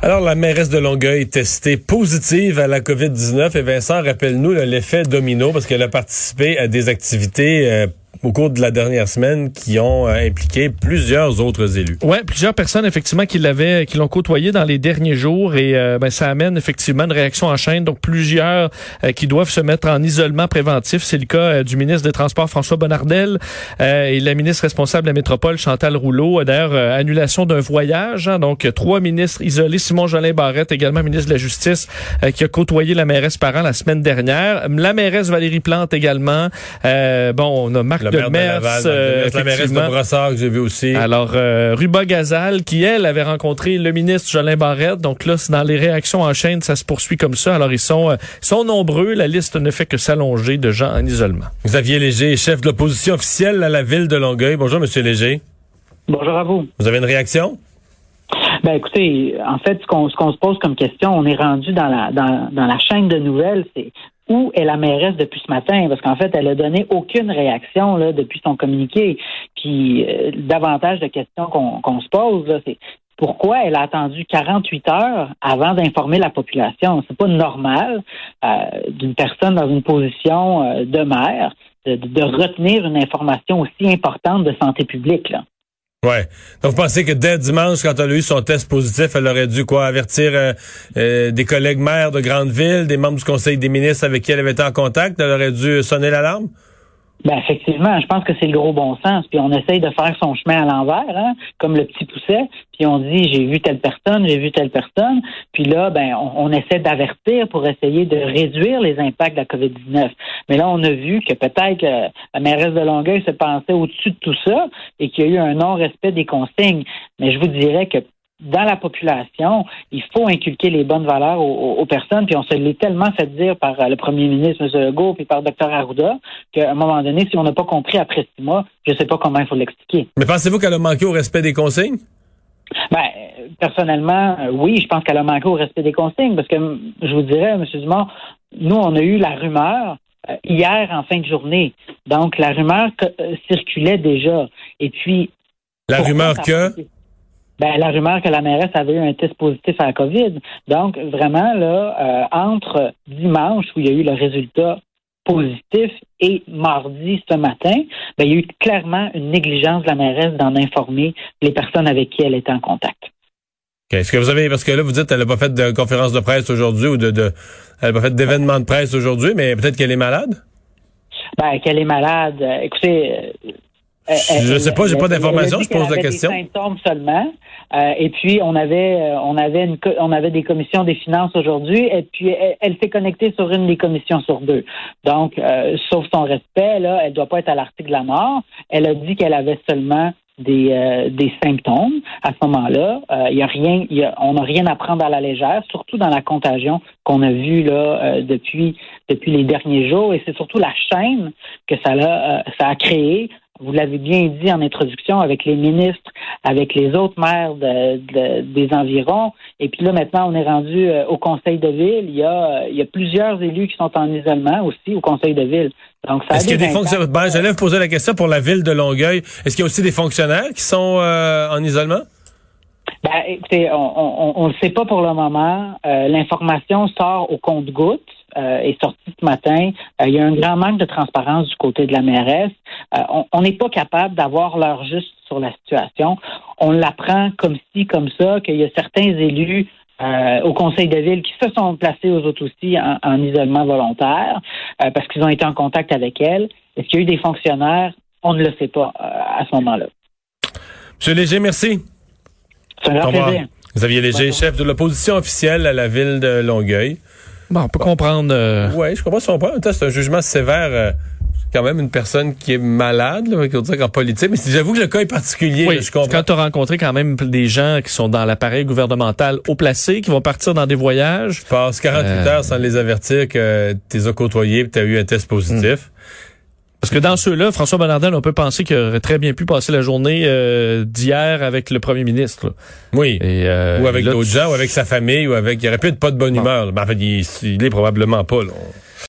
Alors, la mairesse de Longueuil testée positive à la COVID-19. Et Vincent, rappelle-nous l'effet domino parce qu'elle a participé à des activités euh, au cours de la dernière semaine qui ont euh, impliqué plusieurs autres élus. Ouais, plusieurs personnes effectivement qui l'avaient, qui l'ont côtoyé dans les derniers jours et euh, ben, ça amène effectivement une réaction en chaîne. Donc plusieurs euh, qui doivent se mettre en isolement préventif. C'est le cas du ministre des Transports François Bonnardel et la ministre responsable de la métropole Chantal Rouleau. D'ailleurs, annulation d'un voyage. Hein, donc trois ministres isolés. Simon Jolin Barrette, également ministre de la Justice, qui a côtoyé la mairesse Parent la semaine dernière. La mairesse Valérie Plante également. bon, on a Marc le maire de Laval, euh, la mairesse de Brossard que j'ai vu aussi. Alors, euh, Ruba Gazal, qui, elle, avait rencontré le ministre Jolin Barrette. Donc là, dans les réactions en chaîne, ça se poursuit comme ça. Alors, ils sont, euh, sont nombreux. La liste ne fait que s'allonger de gens en isolement. Xavier Léger, chef de l'opposition officielle à la ville de Longueuil. Bonjour, Monsieur Léger. Bonjour à vous. Vous avez une réaction? Ben écoutez, en fait, ce qu'on se pose comme question, on est rendu dans la dans, dans la chaîne de nouvelles, c'est où est la mairesse depuis ce matin? Parce qu'en fait, elle a donné aucune réaction là, depuis son communiqué. Puis euh, davantage de questions qu'on se pose, c'est pourquoi elle a attendu 48 heures avant d'informer la population? C'est pas normal euh, d'une personne dans une position euh, de maire de, de, retenir une information aussi importante de santé publique. Là. Ouais. Donc, vous pensez que dès dimanche, quand elle a eu son test positif, elle aurait dû quoi avertir euh, euh, des collègues maires de grandes villes, des membres du Conseil des ministres avec qui elle avait été en contact, elle aurait dû sonner l'alarme? Ben effectivement, je pense que c'est le gros bon sens. Puis on essaye de faire son chemin à l'envers, hein, comme le petit pousset. Puis on dit j'ai vu telle personne, j'ai vu telle personne. Puis là, ben on, essaie d'avertir pour essayer de réduire les impacts de la COVID-19. Mais là, on a vu que peut-être que la mairesse de Longueuil se pensait au-dessus de tout ça et qu'il y a eu un non-respect des consignes. Mais je vous dirais que dans la population, il faut inculquer les bonnes valeurs aux, personnes. Puis on se l'est tellement fait dire par euh, le premier ministre, M. Legault, puis par Dr. Arruda, qu'à un moment donné, si on n'a pas compris après six mois, je ne sais pas comment il faut l'expliquer. Mais pensez-vous qu'elle a manqué au respect des consignes? Ben, personnellement, euh, oui, je pense qu'elle a manqué au respect des consignes, parce que je vous dirais, M. Dumont, nous, on a eu la rumeur euh, hier en fin de journée. Donc, la rumeur circulait déjà. Et puis. La rumeur que? Ben, la rumeur que la mairesse avait eu un test positif à la COVID. Donc, vraiment, là, euh, entre dimanche, où il y a eu le résultat positif, et mardi, ce matin, ben, il y a eu clairement une négligence de la mairesse d'en informer les personnes avec qui elle était en contact. Est-ce que vous avez, parce que là, vous dites qu'elle n'a pas fait de conférence de presse aujourd'hui ou de, de elle n'a pas fait d'événement de presse aujourd'hui, mais peut-être qu'elle est malade? Ben, qu'elle est malade. Écoutez, euh, je ne sais pas, j'ai pas d'informations, je pose la question. Des symptômes seulement. Euh, et puis on avait euh, on avait une on avait des commissions des finances aujourd'hui et puis elle, s'est connectée sur une des commissions sur deux. Donc sauf son respect là, elle doit pas être à l'article de la mort. Elle a dit qu'elle avait seulement des, des symptômes à ce moment-là. Il y a rien, y a, on n'a rien à prendre à la légère, surtout dans la contagion qu'on a vue là depuis depuis les derniers jours. Et c'est surtout la chaîne que ça a ça a créé vous l'avez bien dit en introduction, avec les ministres, avec les autres maires des environs. Et puis là, maintenant, on est rendu euh, au Conseil de ville. Il y, a, il y a plusieurs élus qui sont en isolement aussi au Conseil de ville. Donc, ça Est-ce qu'il y a des fonctionnaires? Ben, J'allais vous poser la question pour la ville de Longueuil. Est-ce qu'il y a aussi des fonctionnaires qui sont euh, en isolement? Ben, écoutez, on ne le sait pas pour le moment. Euh, l'information sort au compte-gouttes. Euh, est sorti ce matin. Euh, il y a un grand manque de transparence du côté de la mairesse. Euh, on n'est pas capable d'avoir l'heure juste sur la situation. On l'apprend comme ci, comme ça, qu'il y a certains élus au conseil de ville qui se sont placés aux autres aussi en, isolement volontaire parce qu'ils ont été en contact avec elle. Est-ce qu'il y a eu des fonctionnaires? On ne le sait pas à ce moment-là. Monsieur Léger, merci. Plaisir. Xavier Léger, chef de l'opposition officielle à la ville de Longueuil. Bon, on peut comprendre. Euh... Oui, je comprends son point. C'est un jugement sévère. Euh, quand même une personne qui est malade, là, on dire en politique. Mais j'avoue que le cas est particulier. Oui, je comprends. Quand tu as rencontré quand même des gens qui sont dans l'appareil gouvernemental haut placé, qui vont partir dans des voyages. Tu passes 48 euh, heures sans les avertir que tu les as côtoyés et tu as eu un test positif. Hmm. Parce que dans ceux-là, François Bonnardel, on peut penser qu'il aurait très bien pu passer la journée euh, d'hier avec le premier ministre. Oui. Euh, ou avec d'autres gens, ou avec sa famille, ou avec. Il aurait pu être pas de bonne humeur. Mais en fait, il, il est probablement pas. Là.